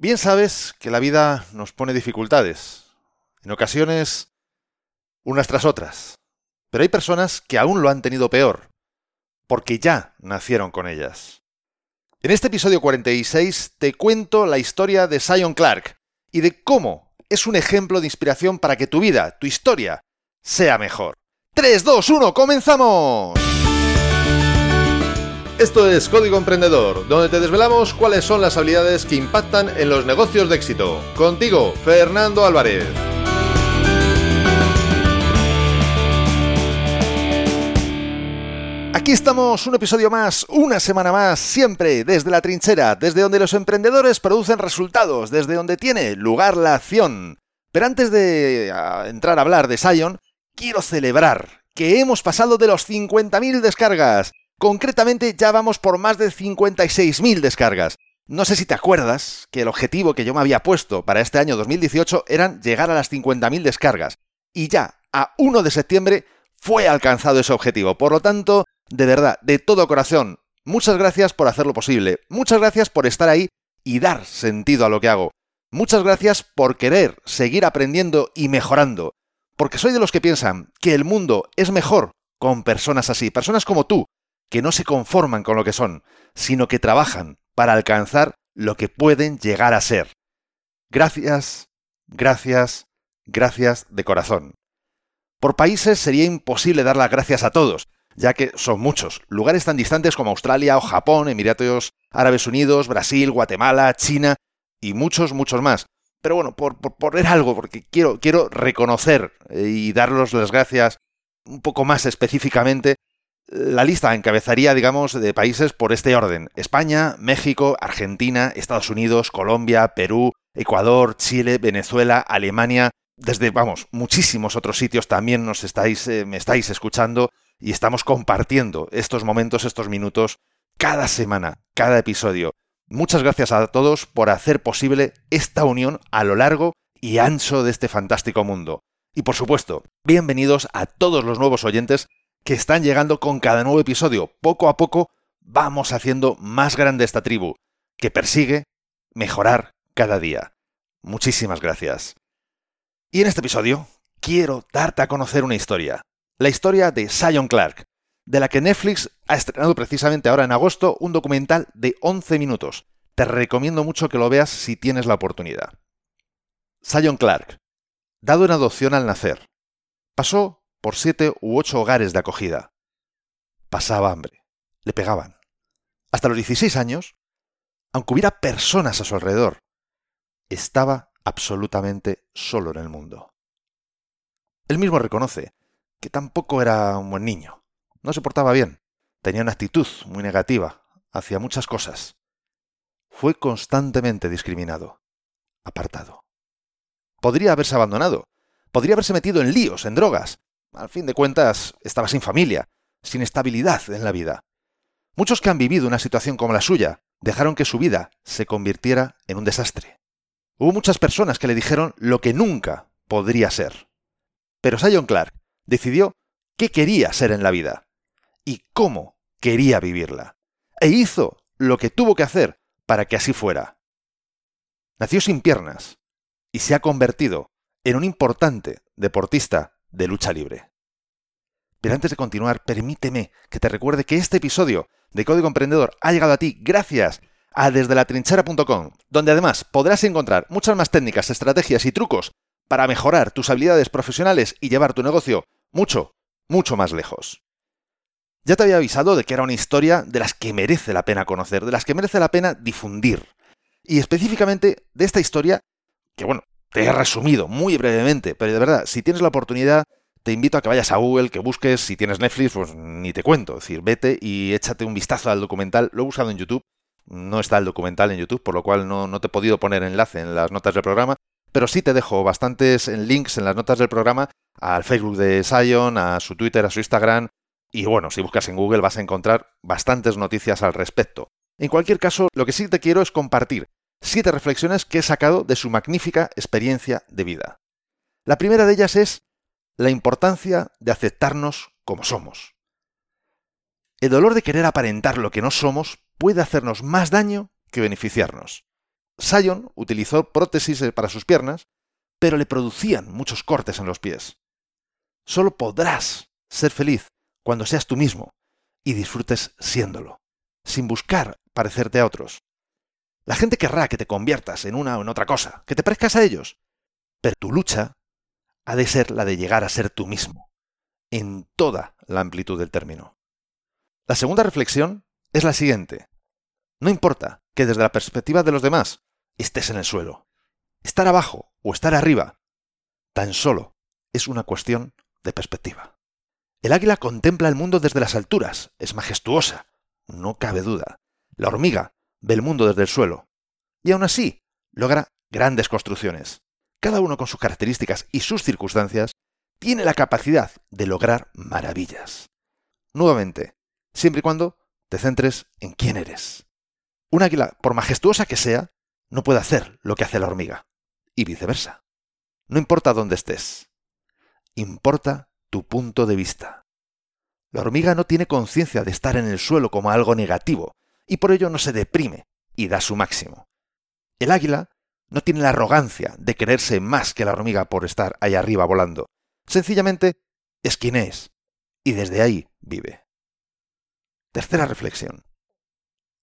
Bien sabes que la vida nos pone dificultades, en ocasiones unas tras otras, pero hay personas que aún lo han tenido peor, porque ya nacieron con ellas. En este episodio 46 te cuento la historia de Sion Clark y de cómo es un ejemplo de inspiración para que tu vida, tu historia, sea mejor. 3, 2, 1, comenzamos. Esto es Código Emprendedor, donde te desvelamos cuáles son las habilidades que impactan en los negocios de éxito. Contigo, Fernando Álvarez. Aquí estamos, un episodio más, una semana más, siempre desde la trinchera, desde donde los emprendedores producen resultados, desde donde tiene lugar la acción. Pero antes de entrar a hablar de Sion, quiero celebrar que hemos pasado de los 50.000 descargas. Concretamente ya vamos por más de 56.000 descargas. No sé si te acuerdas que el objetivo que yo me había puesto para este año 2018 eran llegar a las 50.000 descargas. Y ya, a 1 de septiembre, fue alcanzado ese objetivo. Por lo tanto, de verdad, de todo corazón, muchas gracias por hacerlo posible. Muchas gracias por estar ahí y dar sentido a lo que hago. Muchas gracias por querer seguir aprendiendo y mejorando. Porque soy de los que piensan que el mundo es mejor con personas así, personas como tú, que no se conforman con lo que son, sino que trabajan para alcanzar lo que pueden llegar a ser. Gracias, gracias, gracias de corazón. Por países sería imposible dar las gracias a todos, ya que son muchos, lugares tan distantes como Australia o Japón, Emiratos Árabes Unidos, Brasil, Guatemala, China y muchos, muchos más. Pero bueno, por, poner algo, porque quiero, quiero reconocer eh, y darles las gracias un poco más específicamente la lista encabezaría, digamos, de países por este orden. España, México, Argentina, Estados Unidos, Colombia, Perú, Ecuador, Chile, Venezuela, Alemania, desde, vamos, muchísimos otros sitios también nos estáis, eh, me estáis escuchando y estamos compartiendo estos momentos, estos minutos, cada semana, cada episodio. Muchas gracias a todos por hacer posible esta unión a lo largo y ancho de este fantástico mundo. Y por supuesto, bienvenidos a todos los nuevos oyentes que están llegando con cada nuevo episodio. Poco a poco vamos haciendo más grande esta tribu, que persigue mejorar cada día. Muchísimas gracias. Y en este episodio quiero darte a conocer una historia. La historia de Sion Clark, de la que Netflix ha estrenado precisamente ahora en agosto un documental de 11 minutos. Te recomiendo mucho que lo veas si tienes la oportunidad. Sion Clark, dado en adopción al nacer, pasó por siete u ocho hogares de acogida. Pasaba hambre, le pegaban. Hasta los 16 años, aunque hubiera personas a su alrededor, estaba absolutamente solo en el mundo. Él mismo reconoce que tampoco era un buen niño. No se portaba bien. Tenía una actitud muy negativa hacia muchas cosas. Fue constantemente discriminado, apartado. Podría haberse abandonado, podría haberse metido en líos, en drogas, al fin de cuentas, estaba sin familia, sin estabilidad en la vida. Muchos que han vivido una situación como la suya dejaron que su vida se convirtiera en un desastre. Hubo muchas personas que le dijeron lo que nunca podría ser. Pero Sion Clark decidió qué quería ser en la vida y cómo quería vivirla. E hizo lo que tuvo que hacer para que así fuera. Nació sin piernas y se ha convertido en un importante deportista de lucha libre. Pero antes de continuar, permíteme que te recuerde que este episodio de Código Emprendedor ha llegado a ti gracias a desde la trinchera.com, donde además podrás encontrar muchas más técnicas, estrategias y trucos para mejorar tus habilidades profesionales y llevar tu negocio mucho, mucho más lejos. Ya te había avisado de que era una historia de las que merece la pena conocer, de las que merece la pena difundir. Y específicamente de esta historia, que bueno, te he resumido muy brevemente, pero de verdad, si tienes la oportunidad, te invito a que vayas a Google, que busques, si tienes Netflix, pues ni te cuento. Es decir, vete y échate un vistazo al documental. Lo he buscado en YouTube. No está el documental en YouTube, por lo cual no, no te he podido poner enlace en las notas del programa. Pero sí te dejo bastantes links en las notas del programa al Facebook de Sion, a su Twitter, a su Instagram. Y bueno, si buscas en Google vas a encontrar bastantes noticias al respecto. En cualquier caso, lo que sí te quiero es compartir siete reflexiones que he sacado de su magnífica experiencia de vida. La primera de ellas es la importancia de aceptarnos como somos. El dolor de querer aparentar lo que no somos puede hacernos más daño que beneficiarnos. Sion utilizó prótesis para sus piernas, pero le producían muchos cortes en los pies. Solo podrás ser feliz cuando seas tú mismo y disfrutes siéndolo, sin buscar parecerte a otros. La gente querrá que te conviertas en una o en otra cosa, que te parezcas a ellos, pero tu lucha ha de ser la de llegar a ser tú mismo, en toda la amplitud del término. La segunda reflexión es la siguiente. No importa que desde la perspectiva de los demás estés en el suelo, estar abajo o estar arriba, tan solo es una cuestión de perspectiva. El águila contempla el mundo desde las alturas, es majestuosa, no cabe duda. La hormiga ve el mundo desde el suelo, y aún así logra grandes construcciones. Cada uno con sus características y sus circunstancias tiene la capacidad de lograr maravillas. Nuevamente, siempre y cuando te centres en quién eres. Un águila, por majestuosa que sea, no puede hacer lo que hace la hormiga, y viceversa. No importa dónde estés, importa tu punto de vista. La hormiga no tiene conciencia de estar en el suelo como algo negativo, y por ello no se deprime y da su máximo. El águila no tiene la arrogancia de creerse más que la hormiga por estar ahí arriba volando. Sencillamente es quien es, y desde ahí vive. Tercera reflexión.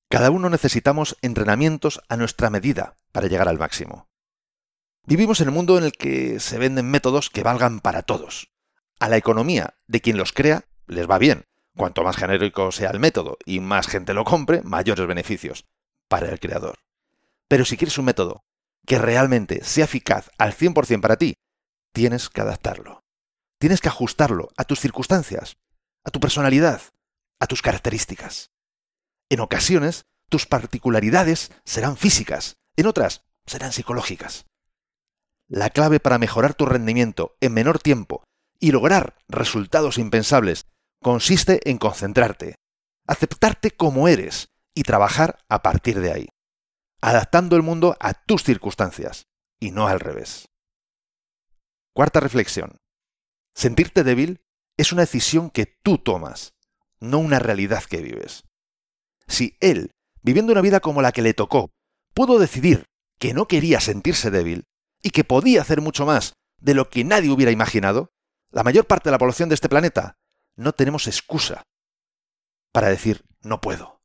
Cada uno necesitamos entrenamientos a nuestra medida para llegar al máximo. Vivimos en el mundo en el que se venden métodos que valgan para todos. A la economía de quien los crea les va bien. Cuanto más genérico sea el método y más gente lo compre, mayores beneficios para el creador. Pero si quieres un método que realmente sea eficaz al 100% para ti, tienes que adaptarlo. Tienes que ajustarlo a tus circunstancias, a tu personalidad, a tus características. En ocasiones, tus particularidades serán físicas, en otras serán psicológicas. La clave para mejorar tu rendimiento en menor tiempo y lograr resultados impensables consiste en concentrarte, aceptarte como eres y trabajar a partir de ahí, adaptando el mundo a tus circunstancias y no al revés. Cuarta reflexión. Sentirte débil es una decisión que tú tomas no una realidad que vives. Si él, viviendo una vida como la que le tocó, pudo decidir que no quería sentirse débil y que podía hacer mucho más de lo que nadie hubiera imaginado, la mayor parte de la población de este planeta no tenemos excusa para decir no puedo,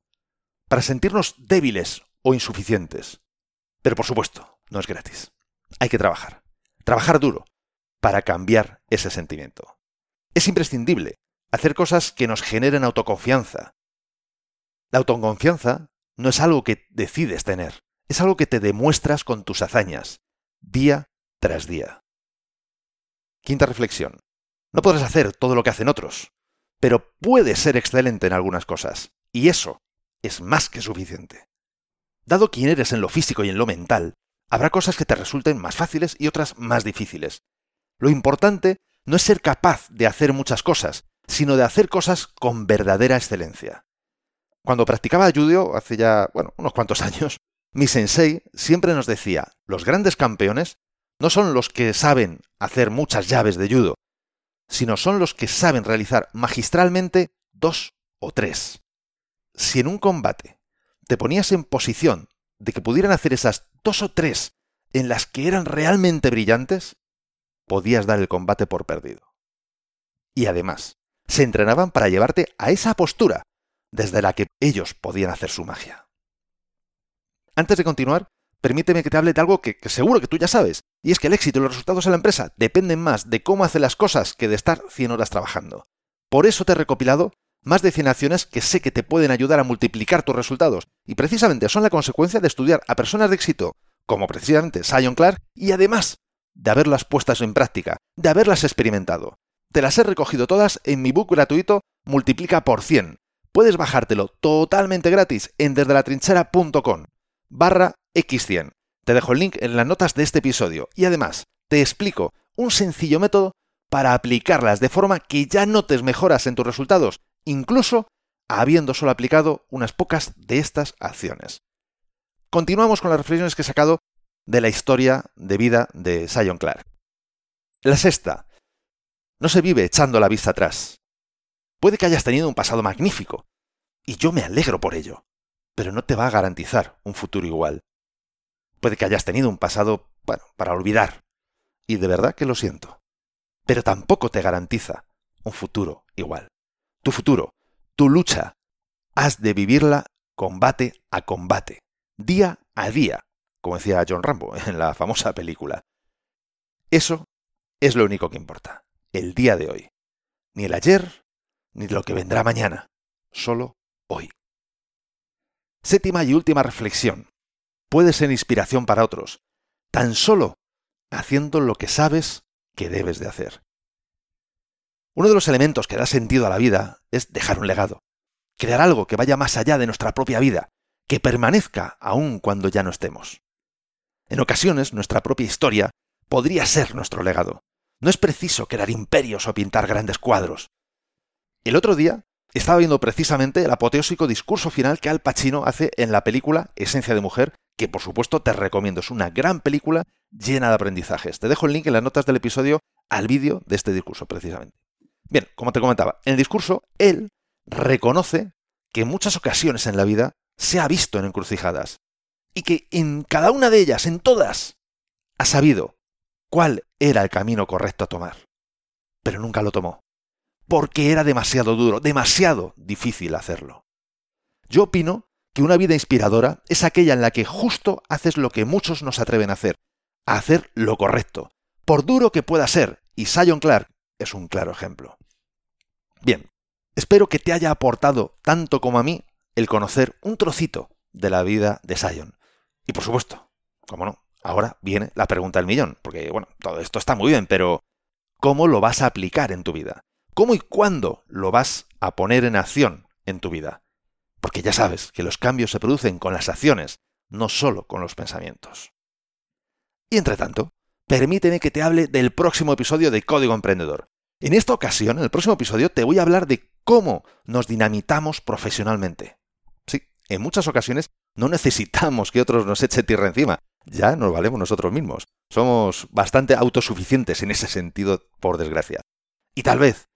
para sentirnos débiles o insuficientes. Pero por supuesto, no es gratis. Hay que trabajar, trabajar duro, para cambiar ese sentimiento. Es imprescindible hacer cosas que nos generen autoconfianza. La autoconfianza no es algo que decides tener, es algo que te demuestras con tus hazañas, día tras día. Quinta reflexión. No podrás hacer todo lo que hacen otros, pero puedes ser excelente en algunas cosas, y eso es más que suficiente. Dado quién eres en lo físico y en lo mental, habrá cosas que te resulten más fáciles y otras más difíciles. Lo importante no es ser capaz de hacer muchas cosas, sino de hacer cosas con verdadera excelencia. Cuando practicaba judo hace ya, bueno, unos cuantos años, mi sensei siempre nos decía, los grandes campeones no son los que saben hacer muchas llaves de judo, sino son los que saben realizar magistralmente dos o tres. Si en un combate te ponías en posición de que pudieran hacer esas dos o tres en las que eran realmente brillantes, podías dar el combate por perdido. Y además, se entrenaban para llevarte a esa postura desde la que ellos podían hacer su magia. Antes de continuar, permíteme que te hable de algo que, seguro que tú ya sabes, y es que el éxito y los resultados en la empresa dependen más de cómo hace las cosas que de estar 100 horas trabajando. Por eso te he recopilado más de 100 acciones que sé que te pueden ayudar a multiplicar tus resultados, y precisamente son la consecuencia de estudiar a personas de éxito, como precisamente Sion Clark, y además de haberlas puestas en práctica, de haberlas experimentado. Te las he recogido todas en mi book gratuito Multiplica por 100. Puedes bajártelo totalmente gratis en desdelatrinchera.com barra x100. Te dejo el link en las notas de este episodio y además te explico un sencillo método para aplicarlas de forma que ya notes mejoras en tus resultados, incluso habiendo solo aplicado unas pocas de estas acciones. Continuamos con las reflexiones que he sacado de la historia de vida de Sion Clark. La sexta, no se vive echando la vista atrás. Puede que hayas tenido un pasado magnífico, y yo me alegro por ello, pero no te va a garantizar un futuro igual. Puede que hayas tenido un pasado, para olvidar. Y de verdad que lo siento. Pero tampoco te garantiza un futuro igual. Tu futuro, tu lucha, has de vivirla combate a combate, día a día, como decía John Rambo en la famosa película. Eso es lo único que importa, el día de hoy. Ni el ayer, ni lo que vendrá mañana, solo hoy. Séptima y última reflexión. Puede ser inspiración para otros, tan solo haciendo lo que sabes que debes de hacer. Uno de los elementos que da sentido a la vida es dejar un legado, crear algo que vaya más allá de nuestra propia vida, que permanezca aún cuando ya no estemos. En ocasiones nuestra propia historia podría ser nuestro legado. No es preciso crear imperios o pintar grandes cuadros. El otro día estaba viendo precisamente el apoteósico discurso final que Al Pacino hace en la película Esencia de Mujer, que por supuesto te recomiendo. Es una gran película llena de aprendizajes. Te dejo el link en las notas del episodio al vídeo de este discurso precisamente. Bien, como te comentaba, en el discurso él reconoce que en muchas ocasiones en la vida se ha visto en encrucijadas y que en cada una de ellas, en todas, ha sabido cuál era el camino correcto a tomar. Pero nunca lo tomó, porque era demasiado duro, demasiado difícil hacerlo. Yo opino que una vida inspiradora es aquella en la que justo haces lo que muchos no se atreven a hacer, a hacer lo correcto, por duro que pueda ser, y Sion Clark es un claro ejemplo. Bien, espero que te haya aportado tanto como a mí el conocer un trocito de la vida de Sion. Y por supuesto, como no, ahora viene la pregunta del millón, porque bueno, todo esto está muy bien, pero ¿cómo lo vas a aplicar en tu vida? ¿Cómo y cuándo lo vas a poner en acción en tu vida? Porque ya sabes que los cambios se producen con las acciones, no solo con los pensamientos. Y entre tanto, permíteme que te hable del próximo episodio de Código Emprendedor. En esta ocasión, en el próximo episodio, te voy a hablar de cómo nos dinamitamos profesionalmente. Sí, en muchas ocasiones no necesitamos que otros nos echen tierra encima, ya nos valemos nosotros mismos. Somos bastante autosuficientes en ese sentido, por desgracia. Y tal vez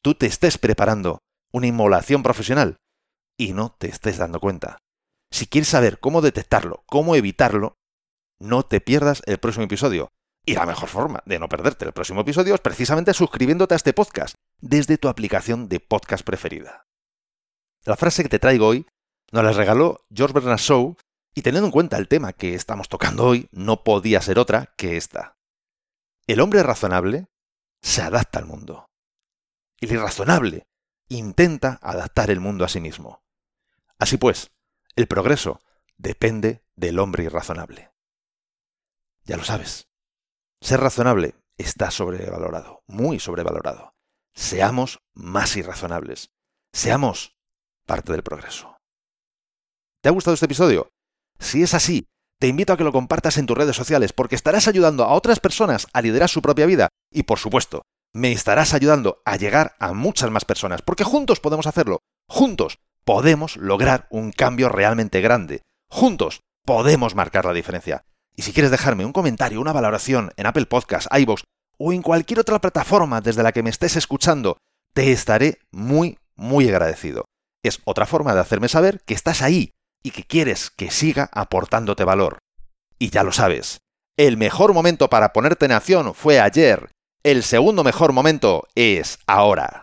tú te estés preparando una inmolación profesional y no te estés dando cuenta. Si quieres saber cómo detectarlo, cómo evitarlo, no te pierdas el próximo episodio. Y la mejor forma de no perderte el próximo episodio es precisamente suscribiéndote a este podcast desde tu aplicación de podcast preferida. La frase que te traigo hoy nos la regaló George Bernard Shaw y teniendo en cuenta el tema que estamos tocando hoy, no podía ser otra que esta. El hombre razonable se adapta al mundo. El irrazonable intenta adaptar el mundo a sí mismo. Así pues, el progreso depende del hombre irrazonable. Ya lo sabes. Ser razonable está sobrevalorado, muy sobrevalorado. Seamos más irrazonables. Seamos parte del progreso. ¿Te ha gustado este episodio? Si es así, te invito a que lo compartas en tus redes sociales porque estarás ayudando a otras personas a liderar su propia vida y, por supuesto, me estarás ayudando a llegar a muchas más personas porque juntos podemos hacerlo. Juntos podemos lograr un cambio realmente grande. Juntos podemos marcar la diferencia. Y si quieres dejarme un comentario, una valoración en Apple Podcasts, iVoox o en cualquier otra plataforma desde la que me estés escuchando, te estaré muy, muy agradecido. Es otra forma de hacerme saber que estás ahí y que quieres que siga aportándote valor. Y ya lo sabes, el mejor momento para ponerte en acción fue ayer. El segundo mejor momento es ahora.